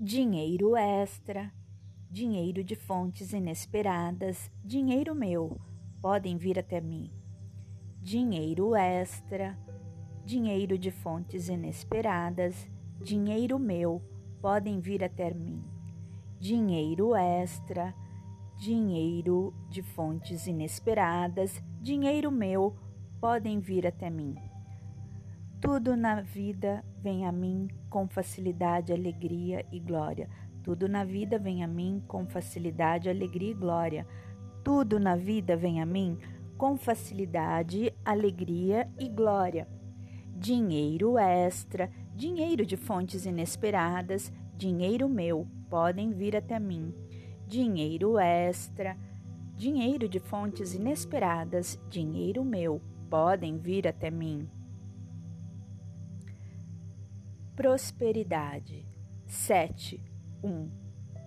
dinheiro extra, dinheiro de fontes inesperadas, dinheiro meu, podem vir até mim. Dinheiro extra, dinheiro de fontes inesperadas, dinheiro meu, podem vir até mim. Dinheiro extra, dinheiro de fontes inesperadas, dinheiro meu, podem vir até mim. Tudo na vida vem a mim com facilidade, alegria e glória. Tudo na vida vem a mim com facilidade, alegria e glória. Tudo na vida vem a mim com facilidade, alegria e glória. Dinheiro extra, dinheiro de fontes inesperadas, dinheiro meu, podem vir até mim. Dinheiro extra, dinheiro de fontes inesperadas, dinheiro meu, podem vir até mim prosperidade. sete, um,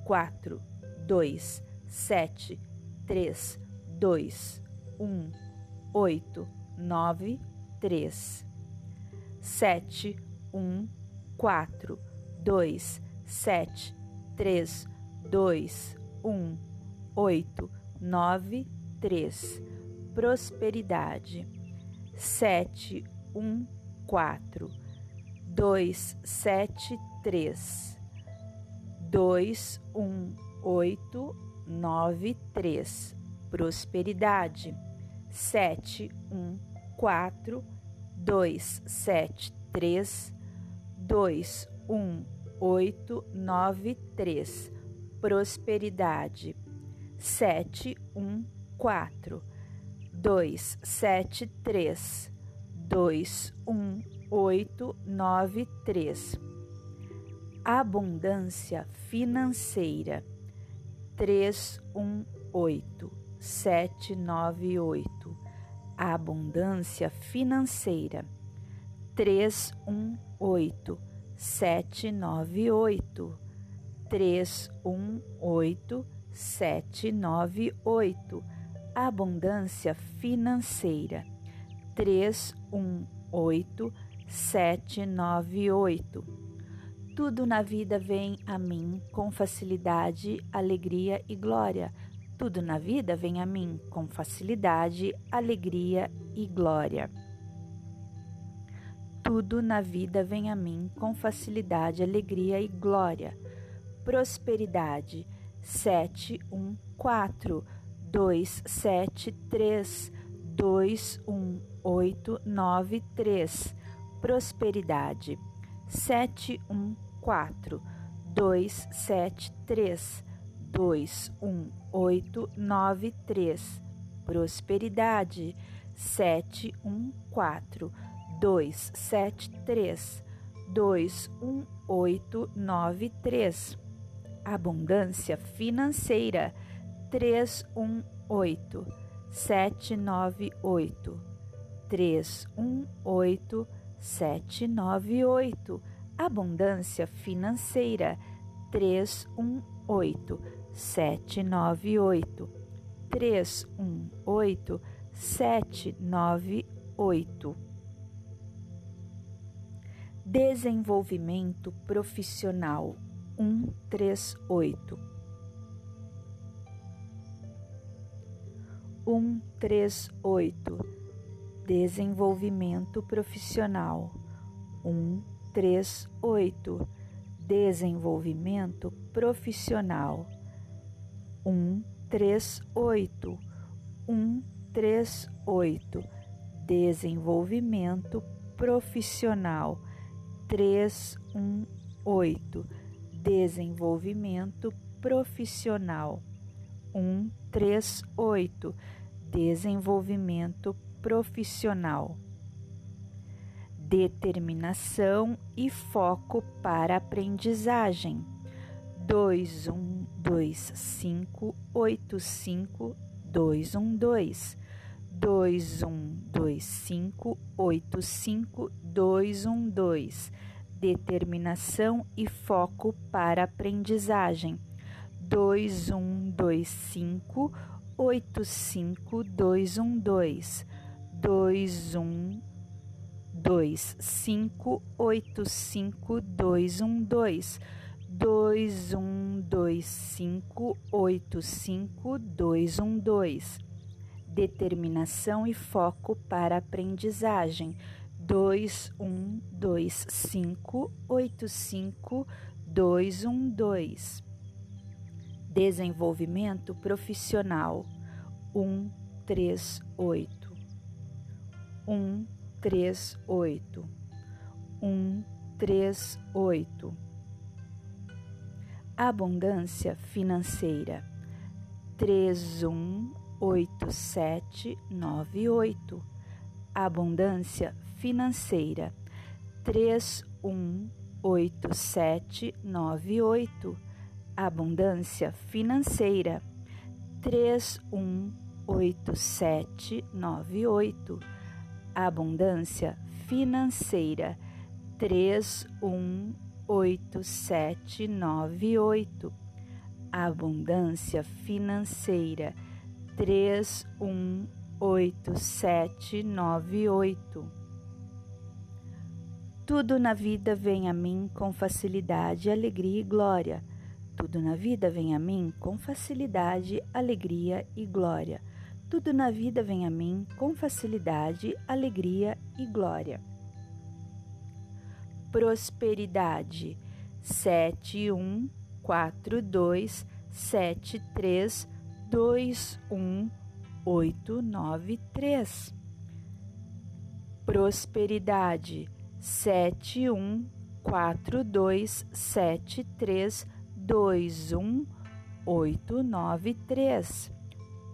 quatro, dois, sete, três, dois, um, oito, nove, três, sete, um, quatro, dois, sete, três, dois, um, oito, nove, três. Prosperidade. sete, um, quatro dois sete três. dois um oito nove três. Prosperidade. sete um quatro dois sete três. dois um oito nove três. Prosperidade. sete um quatro dois sete três. dois um oito nove três. Abundância financeira. Três um oito. Sete nove oito. Abundância financeira. Três um oito. Sete nove oito. Três um oito. Sete nove oito. Abundância financeira. Três um oito 798. Tudo na vida vem a mim com facilidade, alegria e glória. Tudo na vida vem a mim com facilidade, alegria e glória. Tudo na vida vem a mim com facilidade, alegria e glória. Prosperidade 714 273 21893 prosperidade. 714 273 21893 prosperidade. 714 273 21893 abundância financeira. 318 798 318 798. Abundância financeira 318 798 318 798. Desenvolvimento profissional 138 138 Desenvolvimento profissional. 138 Desenvolvimento profissional. 138 138 Desenvolvimento profissional. 318 Desenvolvimento profissional. 138 Desenvolvimento profissional. Determinação e foco para aprendizagem. 212585 212 212585 212 Determinação e foco para aprendizagem. 2125 85212 dois um dois cinco oito cinco dois um dois. dois um dois cinco oito cinco dois um dois. Determinação e foco para aprendizagem. dois um dois cinco oito cinco dois um dois. Desenvolvimento profissional. Um três oito um três oito. Um três oito. Abundância financeira. Três um oito sete nove oito. Abundância financeira. Três um oito sete nove oito. Abundância financeira. Três um oito sete nove oito abundância financeira três um oito sete nove oito abundância financeira três um oito sete nove oito tudo na vida vem a mim com facilidade, alegria e glória. Tudo na vida vem a mim com facilidade, alegria e glória. Tudo na vida vem a mim com facilidade, alegria e glória. Prosperidade 7142 73 21893. Prosperidade 714273 21893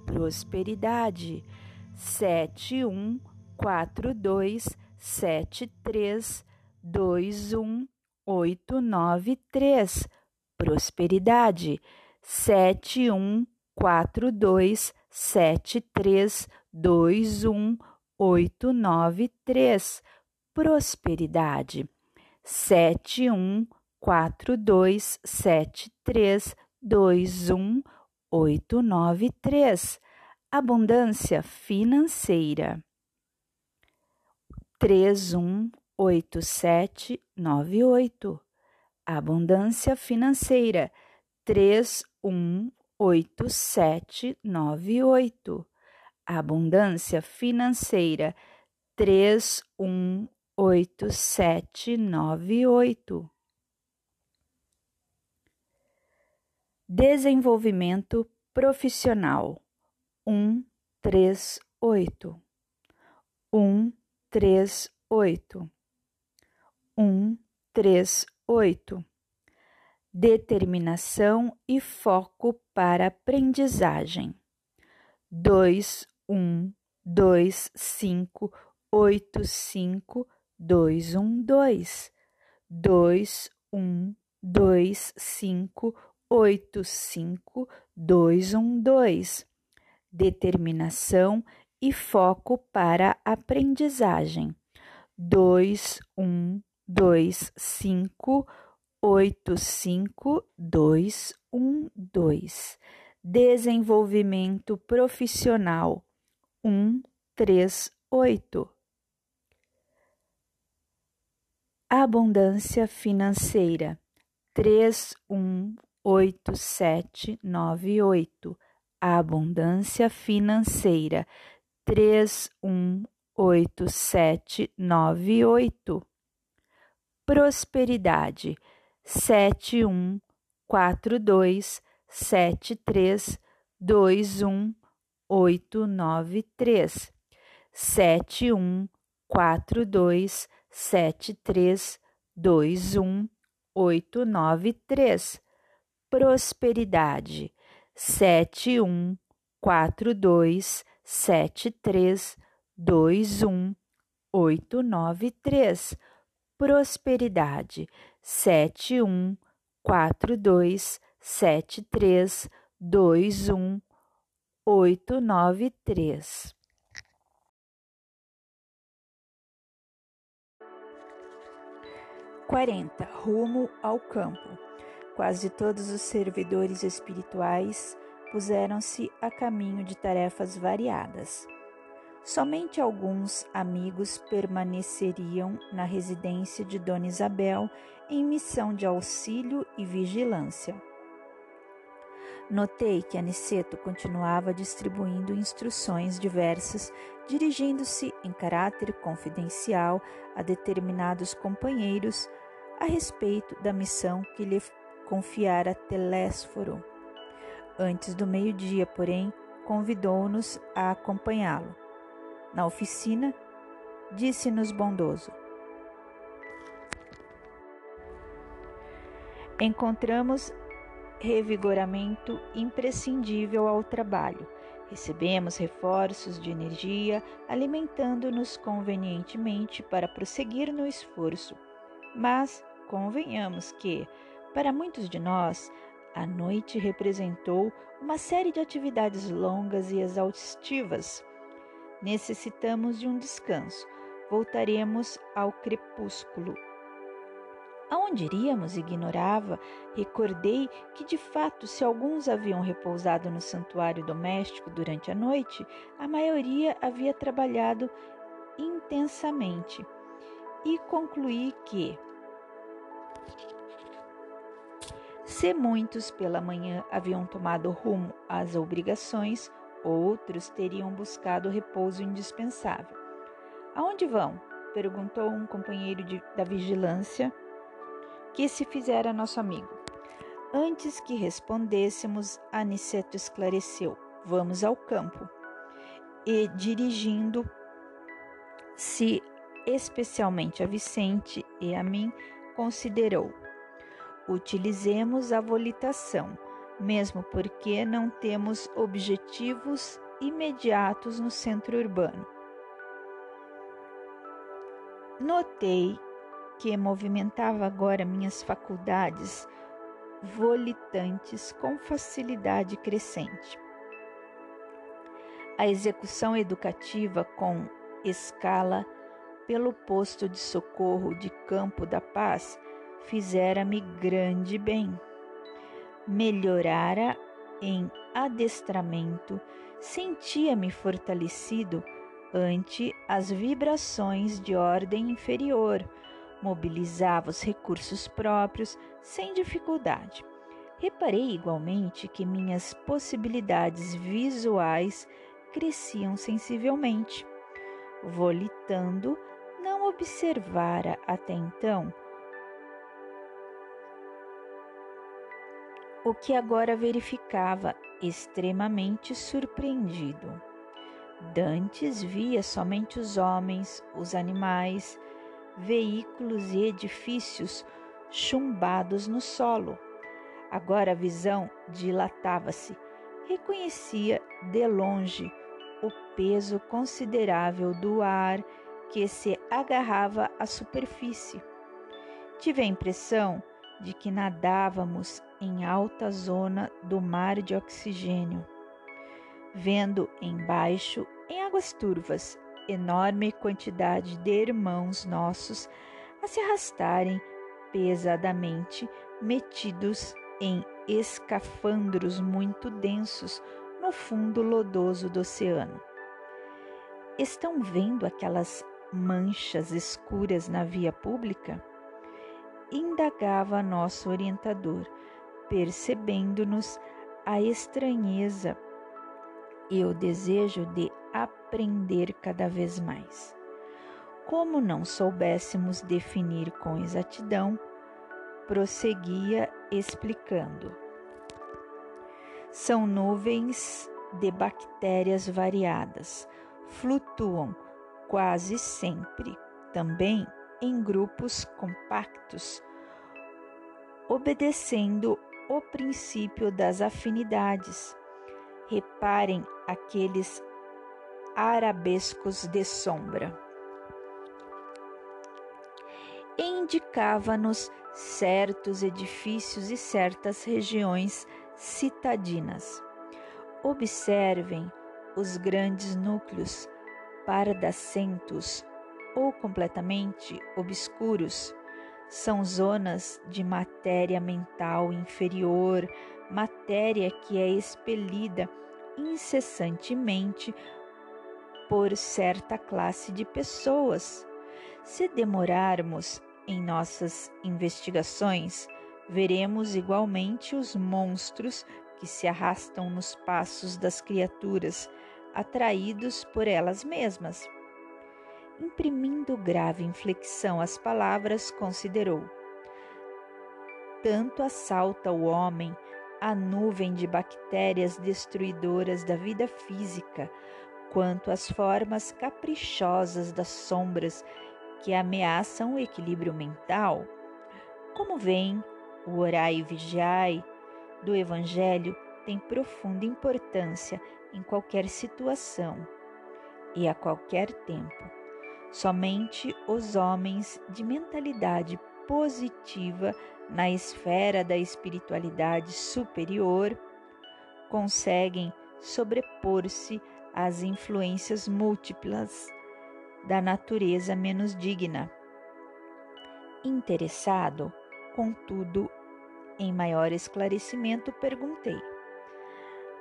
prosperidade. sete um quatro dois sete três dois um oito nove três. Prosperidade. sete um quatro dois sete três dois um oito nove três. Prosperidade. Sete um quatro 893 Abundância financeira. 318798 Abundância financeira. 318798 Abundância financeira. 318798 Desenvolvimento profissional. Um três oito. Um três oito. Um três oito. Determinação e foco para aprendizagem. Dois um dois cinco oito cinco dois um dois. Dois um dois cinco oito cinco dois um dois. Determinação e foco para aprendizagem. dois um dois cinco oito cinco dois um dois. Desenvolvimento profissional. um três oito. Abundância financeira. três 8798. oito abundância financeira 318798. Prosperidade 7142 7321893 7142 7321893 prosperidade sete um quatro dois sete três dois um oito nove três prosperidade sete um quatro dois sete três dois um oito nove três 40. Rumo ao campo. Quase todos os servidores espirituais puseram-se a caminho de tarefas variadas. Somente alguns amigos permaneceriam na residência de Dona Isabel em missão de auxílio e vigilância. Notei que Aniceto continuava distribuindo instruções diversas, dirigindo-se em caráter confidencial a determinados companheiros a respeito da missão que lhe confiara Telésforo. Antes do meio-dia, porém, convidou-nos a acompanhá-lo. Na oficina, disse-nos bondoso: Encontramos revigoramento imprescindível ao trabalho. Recebemos reforços de energia, alimentando-nos convenientemente para prosseguir no esforço. Mas convenhamos que, para muitos de nós, a noite representou uma série de atividades longas e exaustivas. Necessitamos de um descanso. Voltaremos ao crepúsculo. Aonde iríamos? Ignorava. Recordei que, de fato, se alguns haviam repousado no santuário doméstico durante a noite, a maioria havia trabalhado intensamente. E concluí que, se muitos pela manhã haviam tomado rumo às obrigações, outros teriam buscado o repouso indispensável. Aonde vão? perguntou um companheiro de, da vigilância que se fizera nosso amigo. Antes que respondêssemos, Aniceto esclareceu: Vamos ao campo. E dirigindo-se especialmente a Vicente e a mim, considerou: Utilizemos a volitação, mesmo porque não temos objetivos imediatos no centro urbano. Notei que movimentava agora minhas faculdades volitantes com facilidade crescente. A execução educativa com escala pelo posto de socorro de Campo da Paz fizera-me grande bem. Melhorara em adestramento, sentia-me fortalecido ante as vibrações de ordem inferior mobilizava os recursos próprios sem dificuldade. Reparei igualmente que minhas possibilidades visuais cresciam sensivelmente. Volitando, não observara até então o que agora verificava extremamente surpreendido. Dantes via somente os homens, os animais, veículos e edifícios chumbados no solo. Agora a visão dilatava-se. Reconhecia de longe o peso considerável do ar que se agarrava à superfície. Tive a impressão de que nadávamos em alta zona do mar de oxigênio, vendo embaixo, em águas turvas, enorme quantidade de irmãos nossos a se arrastarem pesadamente, metidos em escafandros muito densos no fundo lodoso do oceano. Estão vendo aquelas manchas escuras na via pública? Indagava nosso orientador, percebendo-nos a estranheza e o desejo de aprender cada vez mais. Como não soubéssemos definir com exatidão, prosseguia explicando. São nuvens de bactérias variadas, flutuam quase sempre, também em grupos compactos, obedecendo o princípio das afinidades. Reparem aqueles arabescos de sombra. Indicava-nos certos edifícios e certas regiões citadinas. Observem os grandes núcleos pardacentos ou completamente obscuros. São zonas de matéria mental inferior, matéria que é expelida incessantemente por certa classe de pessoas. Se demorarmos em nossas investigações, veremos igualmente os monstros que se arrastam nos passos das criaturas, atraídos por elas mesmas. Imprimindo grave inflexão às palavras, considerou: Tanto assalta o homem a nuvem de bactérias destruidoras da vida física, quanto as formas caprichosas das sombras que ameaçam o equilíbrio mental. Como vem, o orai e vigiai do Evangelho tem profunda importância em qualquer situação e a qualquer tempo. Somente os homens de mentalidade positiva na esfera da espiritualidade superior conseguem sobrepor-se às influências múltiplas da natureza menos digna. Interessado, contudo, em maior esclarecimento, perguntei: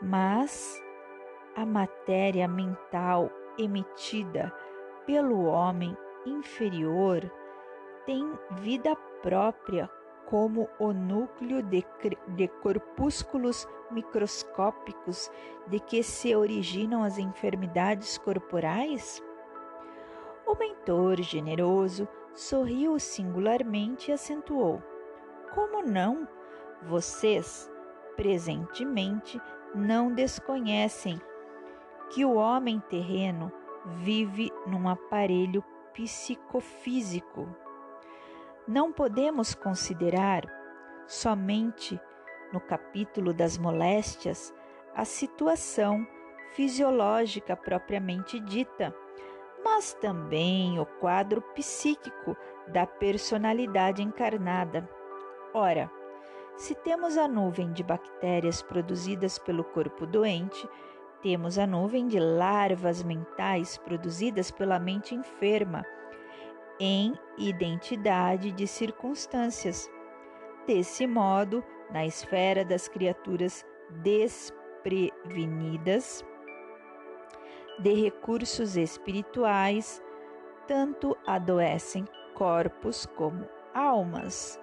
Mas a matéria mental emitida pelo homem inferior tem vida própria como o núcleo de, de, corpúsculos microscópicos de que se originam as enfermidades corporais? O mentor generoso sorriu singularmente e acentuou: Como não? Vocês, presentemente, não desconhecem que o homem terreno vive num aparelho psicofísico. Não podemos considerar somente no capítulo das moléstias a situação fisiológica propriamente dita, mas também o quadro psíquico da personalidade encarnada. Ora, se temos a nuvem de bactérias produzidas pelo corpo doente, temos a nuvem de larvas mentais produzidas pela mente enferma, em identidade de circunstâncias. Desse modo, na esfera das criaturas desprevenidas de recursos espirituais, tanto adoecem corpos como almas.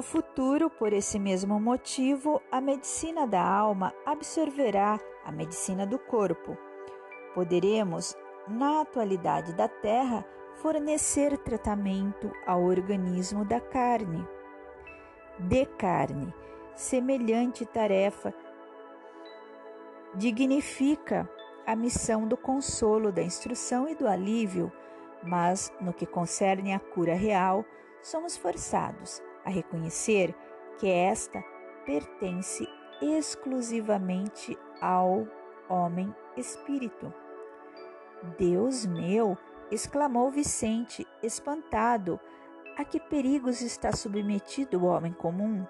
No futuro, por esse mesmo motivo, a medicina da alma absorverá a medicina do corpo. Poderemos, na atualidade da Terra, fornecer tratamento ao organismo da carne. De carne, semelhante tarefa dignifica a missão do consolo, da instrução e do alívio, mas no que concerne à cura real, somos forçados a reconhecer que esta pertence exclusivamente ao homem espírito. Deus meu! exclamou Vicente, espantado. A que perigos está submetido o homem comum?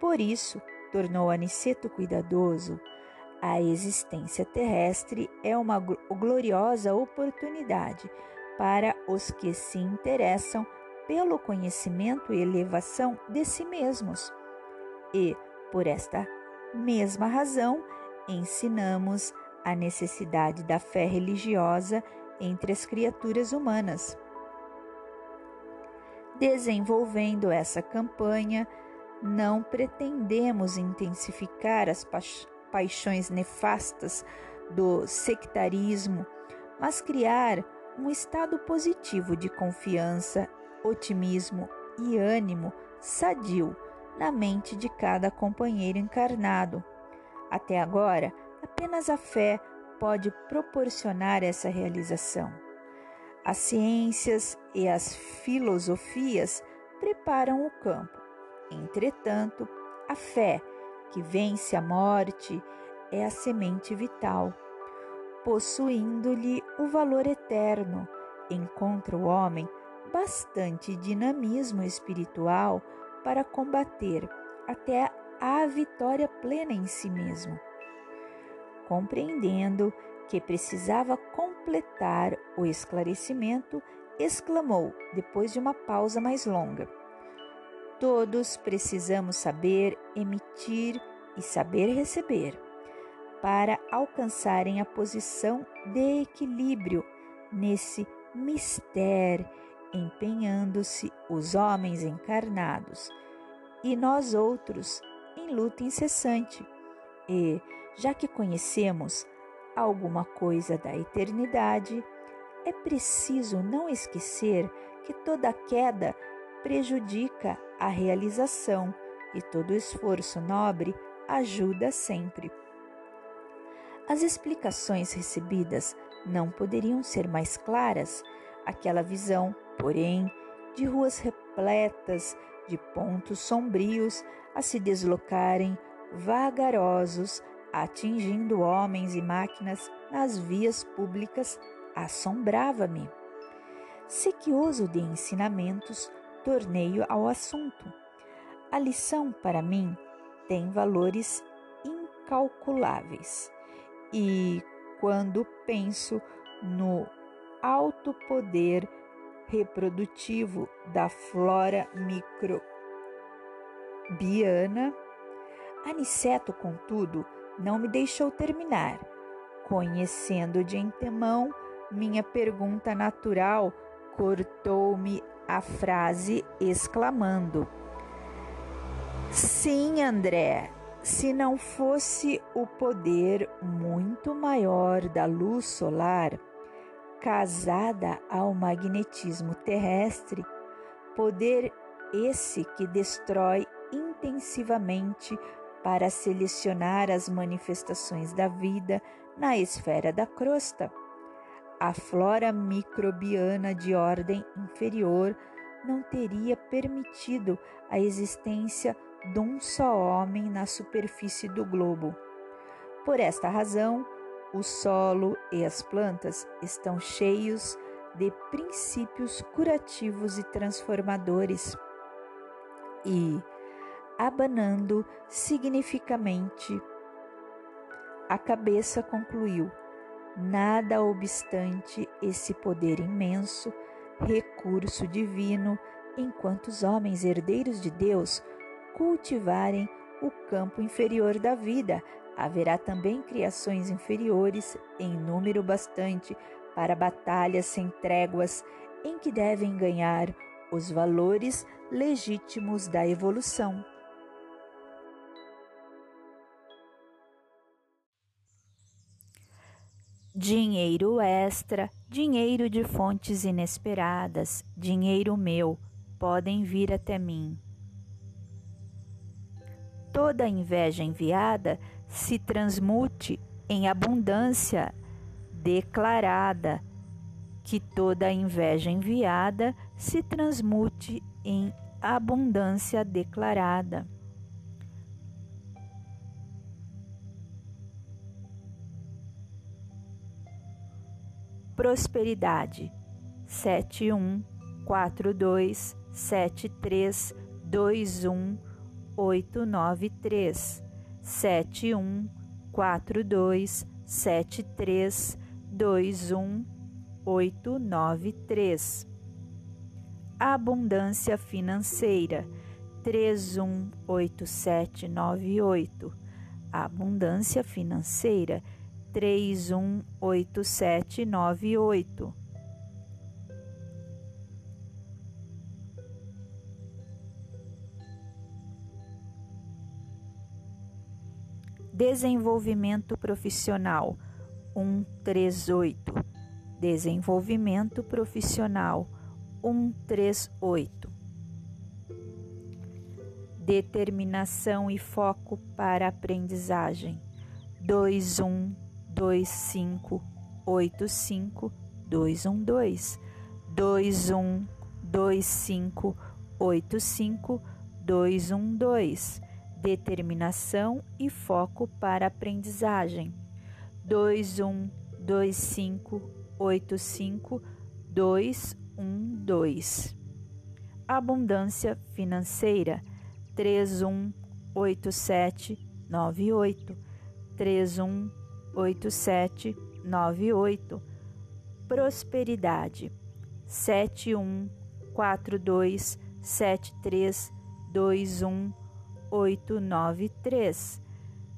Por isso, tornou Aniceto cuidadoso, a existência terrestre é uma gloriosa oportunidade para os que se interessam pelo conhecimento e elevação de si mesmos. E, por esta mesma razão, ensinamos a necessidade da fé religiosa entre as criaturas humanas. Desenvolvendo essa campanha, não pretendemos intensificar as pa paixões nefastas do sectarismo, mas criar um estado positivo de confiança otimismo e ânimo sadio na mente de cada companheiro encarnado. Até agora, apenas a fé pode proporcionar essa realização. As ciências e as filosofias preparam o campo. Entretanto, a fé, que vence a morte, é a semente vital. Possuindo-lhe o valor eterno, encontra o homem bastante dinamismo espiritual para combater até a vitória plena em si mesmo. Compreendendo que precisava completar o esclarecimento, exclamou, depois de uma pausa mais longa. Todos precisamos saber emitir e saber receber para alcançarem a posição de equilíbrio nesse mistério, empenhando-se os homens encarnados e nós outros em luta incessante. E, já que conhecemos alguma coisa da eternidade, é preciso não esquecer que toda queda prejudica a realização e todo esforço nobre ajuda sempre. As explicações recebidas não poderiam ser mais claras. Aquela visão, porém, de ruas repletas de pontos sombrios a se deslocarem vagarosos, atingindo homens e máquinas nas vias públicas, assombrava-me. Sequioso de ensinamentos, tornei ao assunto. A lição, para mim, tem valores incalculáveis. E quando penso no alto poder reprodutivo da flora microbiana, Aniceto, contudo, não me deixou terminar. Conhecendo de antemão minha pergunta natural, cortou-me a frase exclamando: Sim, André, se não fosse o poder muito maior da luz solar, casada ao magnetismo terrestre, poder esse que destrói intensivamente para selecionar as manifestações da vida na esfera da crosta. A flora microbiana de ordem inferior não teria permitido a existência de um só homem na superfície do globo. Por esta razão, o solo e as plantas estão cheios de princípios curativos e transformadores. E, abanando significamente, a cabeça concluiu: nada obstante esse poder imenso, recurso divino, enquanto os homens herdeiros de Deus cultivarem o campo inferior da vida, haverá também criações inferiores em número bastante para batalhas sem tréguas em que devem ganhar os valores legítimos da evolução. Dinheiro extra, dinheiro de fontes inesperadas, dinheiro meu, podem vir até mim. Toda inveja enviada se transmute em abundância declarada, que toda inveja enviada se transmute em abundância declarada. Prosperidade 71 42 73 21 893 71 42 73 21 893. Abundância financeira 318798. Abundância financeira 318798. Desenvolvimento profissional. 138. Desenvolvimento profissional. 138. Determinação e foco para aprendizagem. 2125 85 212 2125 85 212 determinação e foco para aprendizagem. 212585 Abundância financeira. 318798 318798 Prosperidade. 7142 73 21 893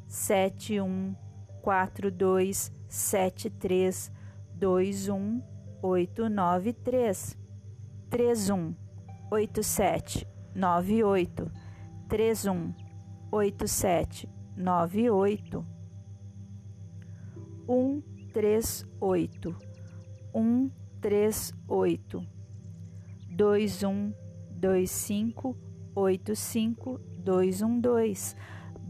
7142 73 21 893 31 87 98 31 87 98 138 138 21 25 85 212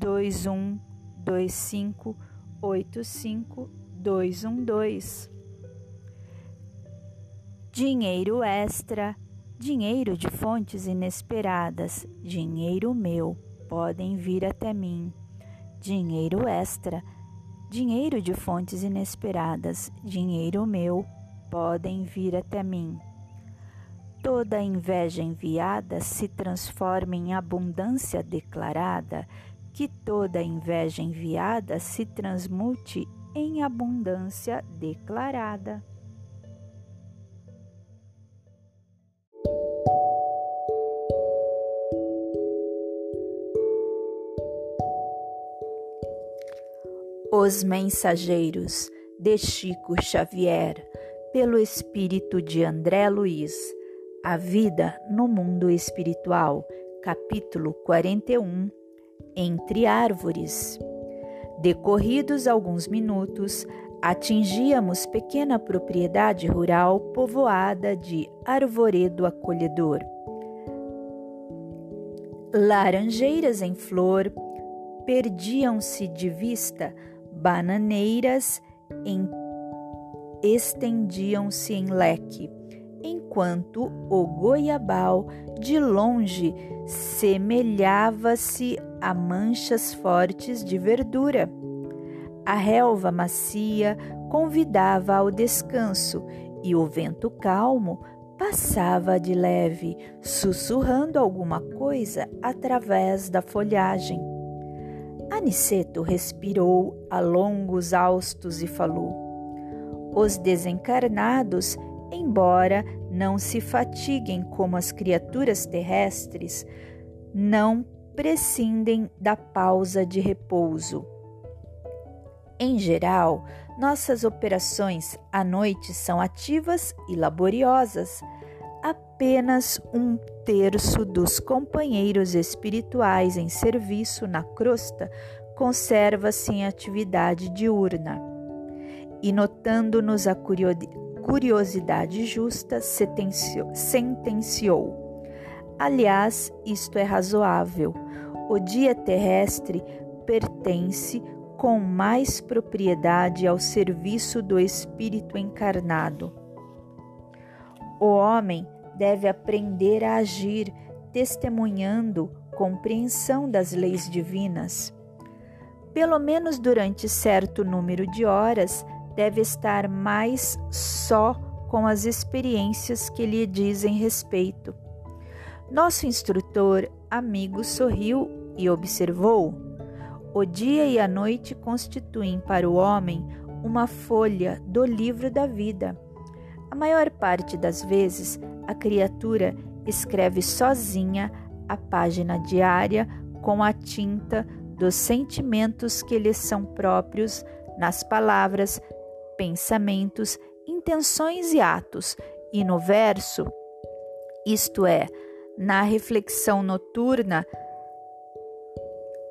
21 25 85 212 Dinheiro extra, dinheiro de fontes inesperadas, dinheiro meu, podem vir até mim. Dinheiro extra, dinheiro de fontes inesperadas, dinheiro meu, podem vir até mim. Toda inveja enviada se transforma em abundância declarada, que toda inveja enviada se transmute em abundância declarada. Os Mensageiros, de Chico Xavier, pelo espírito de André Luiz. A vida no mundo espiritual, capítulo 41. Entre árvores. Decorridos alguns minutos, atingíamos pequena propriedade rural povoada de arvoredo acolhedor. Laranjeiras em flor perdiam-se de vista bananeiras estendiam-se em leque, enquanto o goiabal de longe semelhava-se a manchas fortes de verdura. A relva macia convidava ao descanso e o vento calmo passava de leve, sussurrando alguma coisa através da folhagem. Aniceto respirou a longos austos e falou: Os desencarnados, embora não se fatiguem como as criaturas terrestres, não prescindem da pausa de repouso. Em geral, nossas operações à noite são ativas e laboriosas. Apenas um terço dos companheiros espirituais em serviço na crosta conserva-se em atividade diurna. E notando-nos a curiosidade justa, sentenciou: Aliás, isto é razoável. O dia terrestre pertence com mais propriedade ao serviço do espírito encarnado. O homem deve aprender a agir testemunhando compreensão das leis divinas. Pelo menos durante certo número de horas, deve estar mais só com as experiências que lhe dizem respeito. Nosso instrutor amigo sorriu e observou: o dia e a noite constituem para o homem uma folha do livro da vida. A maior parte das vezes, a criatura escreve sozinha a página diária com a tinta dos sentimentos que lhe são próprios nas palavras, pensamentos, intenções e atos, e no verso, isto é, na reflexão noturna,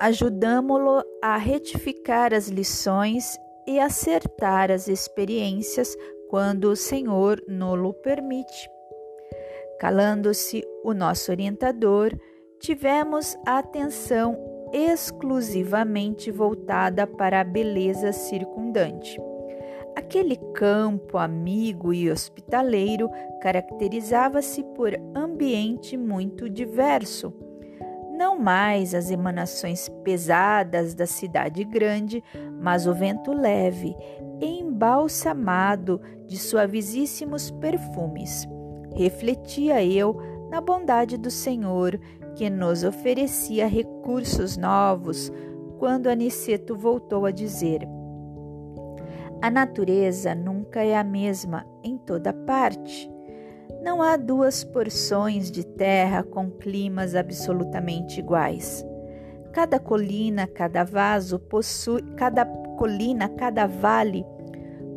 ajudamo-lo a retificar as lições e acertar as experiências quando o Senhor nolo permite. Calando-se o nosso orientador, tivemos a atenção exclusivamente voltada para a beleza circundante. Aquele campo amigo e hospitaleiro caracterizava-se por ambiente muito diverso. Não mais as emanações pesadas da cidade grande, mas o vento leve, embalsamado de suavíssimos perfumes refletia eu na bondade do Senhor, que nos oferecia recursos novos, quando Aniceto voltou a dizer: A natureza nunca é a mesma em toda parte. Não há duas porções de terra com climas absolutamente iguais. Cada colina, cada vaso possui, cada colina, cada vale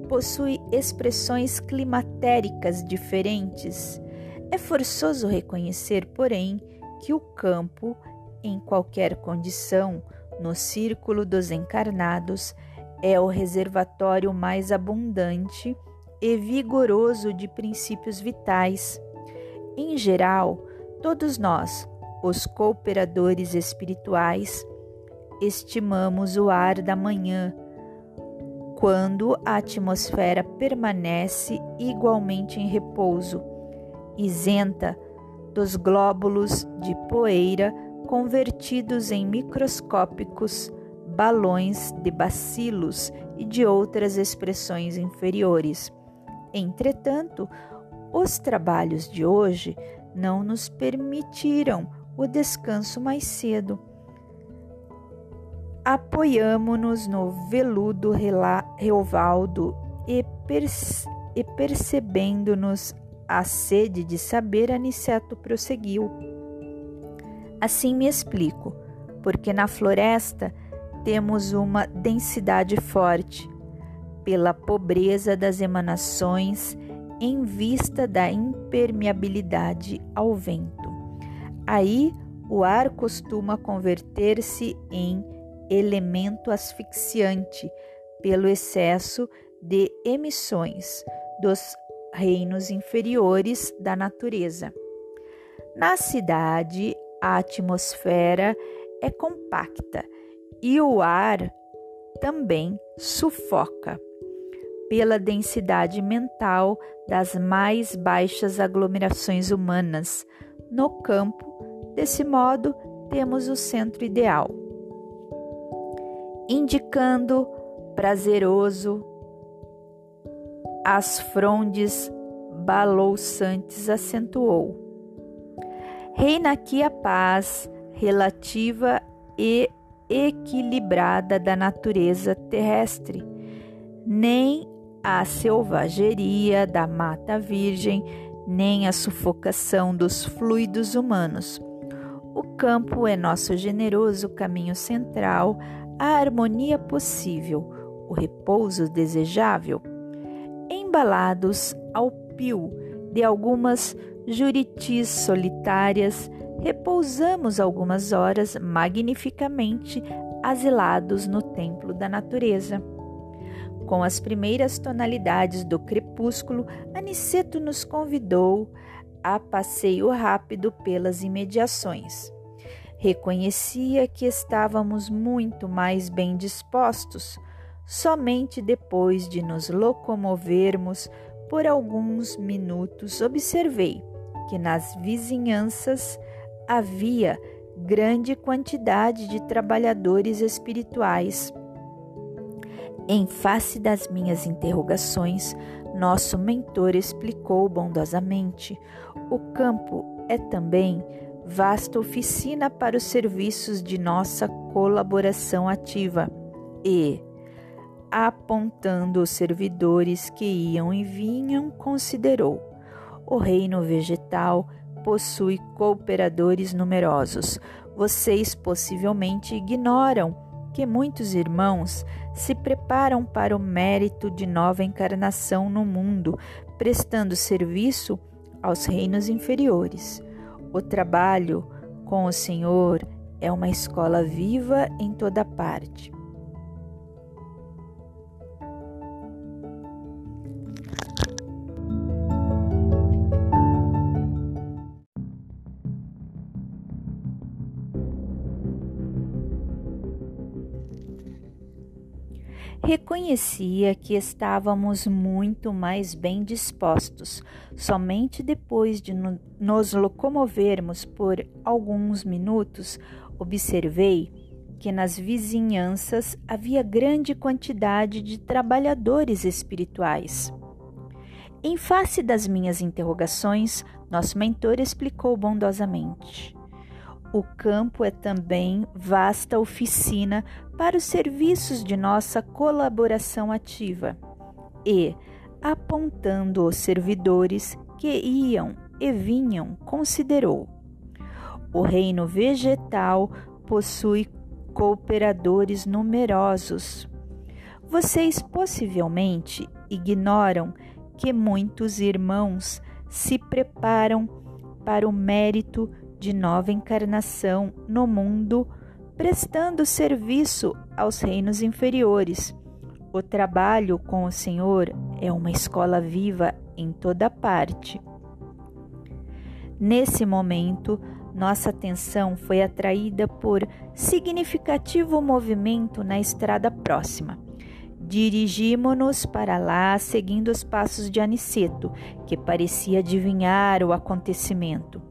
possui expressões climatéricas diferentes. É forçoso reconhecer, porém, que o campo, em qualquer condição, no círculo dos encarnados, é o reservatório mais abundante e vigoroso de princípios vitais. Em geral, todos nós, os cooperadores espirituais, estimamos o ar da manhã, quando a atmosfera permanece igualmente em repouso, isenta dos glóbulos de poeira convertidos em microscópicos balões de bacilos e de outras expressões inferiores. Entretanto, os trabalhos de hoje não nos permitiram o descanso mais cedo. Apoiamo-nos no veludo relvaldo e, perce e percebendo-nos a sede de saber, Aniceto prosseguiu. Assim me explico, porque na floresta temos uma densidade forte, pela pobreza das emanações em vista da impermeabilidade ao vento. Aí o ar costuma converter-se em elemento asfixiante pelo excesso de emissões dos reinos inferiores da natureza. Na cidade, a atmosfera é compacta e o ar também sufoca pela densidade mental das mais baixas aglomerações humanas. No campo, desse modo, temos o centro ideal, indicando prazeroso as frondes balouçantes, acentuou. Reina aqui a paz relativa e equilibrada da natureza terrestre, nem a selvageria da mata virgem, nem a sufocação dos fluidos humanos. O campo é nosso generoso caminho central, a harmonia possível, o repouso desejável. Embalados ao pio de algumas juritis solitárias, repousamos algumas horas magnificamente asilados no templo da natureza. Com as primeiras tonalidades do crepúsculo, Aniceto nos convidou a passeio rápido pelas imediações. Reconhecia que estávamos muito mais bem dispostos. Somente depois de nos locomovermos por alguns minutos, observei que nas vizinhanças havia grande quantidade de trabalhadores espirituais. Em face das minhas interrogações, nosso mentor explicou bondosamente: o campo é também vasta oficina para os serviços de nossa colaboração ativa e, apontando os servidores que iam e vinham, considerou: o reino vegetal possui cooperadores numerosos. Vocês possivelmente ignoram que muitos irmãos se preparam para o mérito de nova encarnação no mundo, prestando serviço aos reinos inferiores. O trabalho com o Senhor é uma escola viva em toda parte. Reconhecia que estávamos muito mais bem dispostos. Somente depois de nos locomovermos por alguns minutos, observei que nas vizinhanças havia grande quantidade de trabalhadores espirituais. Em face das minhas interrogações, nosso mentor explicou bondosamente. O campo é também vasta oficina para os serviços de nossa colaboração ativa e, apontando os servidores que iam e vinham, considerou. O reino vegetal possui cooperadores numerosos. Vocês possivelmente ignoram que muitos irmãos se preparam para o mérito de nova encarnação no mundo, prestando serviço aos reinos inferiores. O trabalho com o Senhor é uma escola viva em toda parte. Nesse momento, nossa atenção foi atraída por significativo movimento na estrada próxima. Dirigimo-nos para lá seguindo os passos de Aniceto, que parecia adivinhar o acontecimento.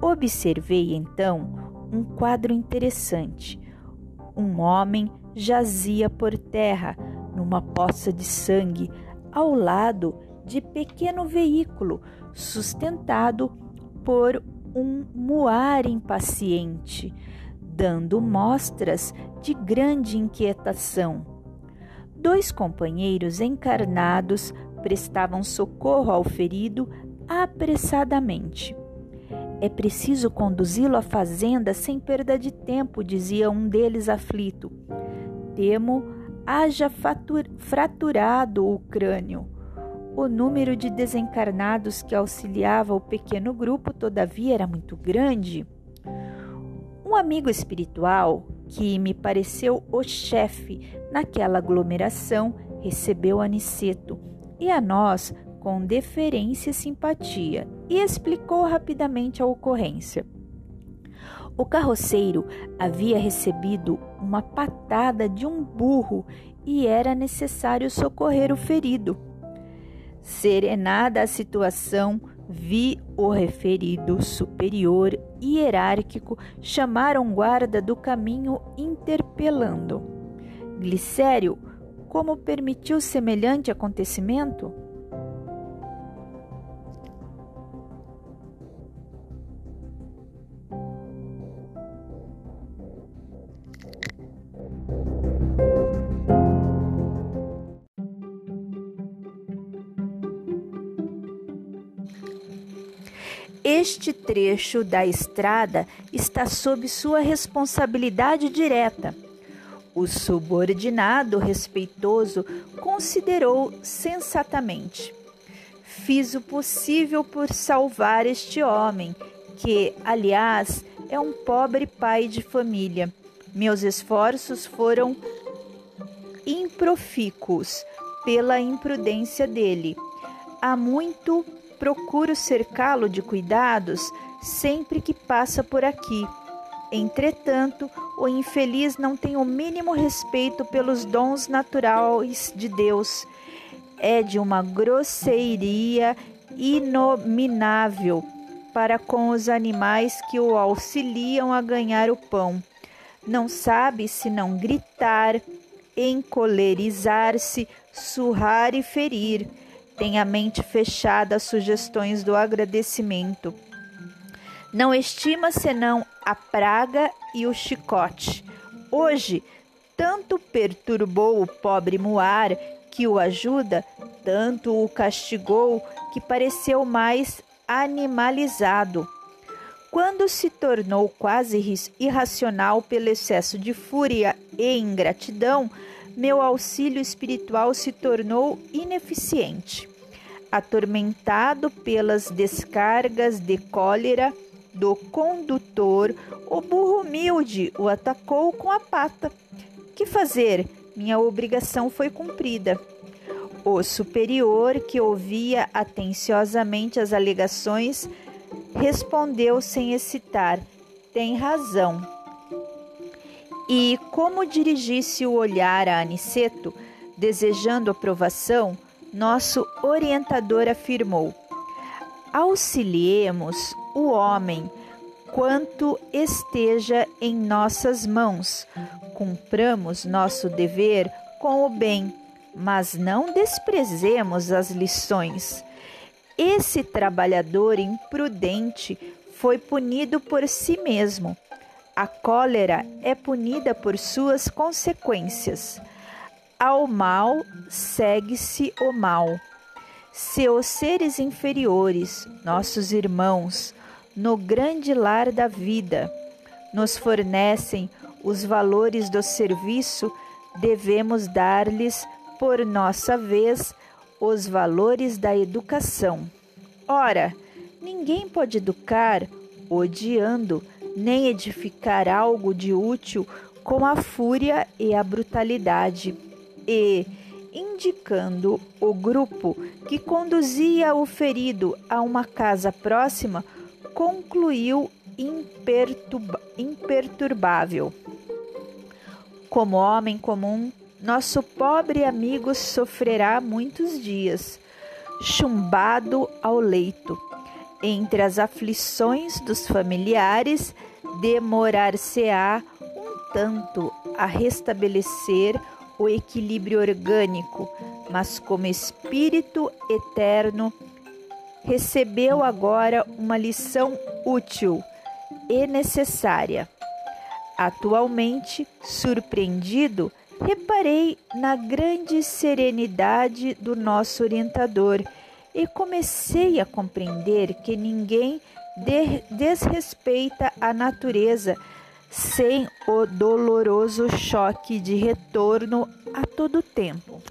Observei então um quadro interessante. Um homem jazia por terra numa poça de sangue ao lado de pequeno veículo sustentado por um muar impaciente, dando mostras de grande inquietação. Dois companheiros encarnados prestavam socorro ao ferido apressadamente. É preciso conduzi-lo à fazenda sem perda de tempo, dizia um deles aflito. Temo haja fraturado o crânio. O número de desencarnados que auxiliava o pequeno grupo, todavia, era muito grande. Um amigo espiritual, que me pareceu o chefe naquela aglomeração, recebeu Aniceto e a nós com deferência e simpatia e explicou rapidamente a ocorrência. O carroceiro havia recebido uma patada de um burro e era necessário socorrer o ferido. Serenada a situação, vi o referido superior hierárquico chamar um guarda do caminho interpelando. Glicério, como permitiu semelhante acontecimento? Este trecho da estrada está sob sua responsabilidade direta. O subordinado respeitoso considerou sensatamente: Fiz o possível por salvar este homem, que, aliás, é um pobre pai de família. Meus esforços foram improfícuos pela imprudência dele. Há muito procuro cercá-lo de cuidados sempre que passa por aqui. Entretanto, o infeliz não tem o mínimo respeito pelos dons naturais de Deus. É de uma grosseiria inominável para com os animais que o auxiliam a ganhar o pão. Não sabe se não gritar, encolerizar-se, surrar e ferir tem a mente fechada às sugestões do agradecimento. Não estima senão a praga e o chicote. Hoje, tanto perturbou o pobre Muar que o ajuda, tanto o castigou que pareceu mais animalizado. Quando se tornou quase irracional pelo excesso de fúria e ingratidão, meu auxílio espiritual se tornou ineficiente. Atormentado pelas descargas de cólera do condutor, o burro humilde o atacou com a pata. Que fazer? Minha obrigação foi cumprida. O superior, que ouvia atenciosamente as alegações, respondeu sem hesitar: Tem razão e, como dirigisse o olhar a Aniceto, desejando aprovação, nosso orientador afirmou: Auxiliemos o homem quanto esteja em nossas mãos. Cumpramos nosso dever com o bem, mas não desprezemos as lições. Esse trabalhador imprudente foi punido por si mesmo a cólera é punida por suas consequências. Ao mal segue-se o mal. Se os seres inferiores, nossos irmãos, no grande lar da vida, nos fornecem os valores do serviço, devemos dar-lhes, por nossa vez, os valores da educação. Ora, ninguém pode educar odiando, nem edificar algo de útil com a fúria e a brutalidade. E, indicando o grupo que conduzia o ferido a uma casa próxima, concluiu imperturbável. Como homem comum, nosso pobre amigo sofrerá muitos dias, chumbado ao leito. Entre as aflições dos familiares, demorar-se-á um tanto a restabelecer o equilíbrio orgânico, mas como espírito eterno, recebeu agora uma lição útil e necessária. Atualmente, surpreendido, reparei na grande serenidade do nosso orientador e comecei a compreender que ninguém desrespeita a natureza sem o doloroso choque de retorno a todo tempo.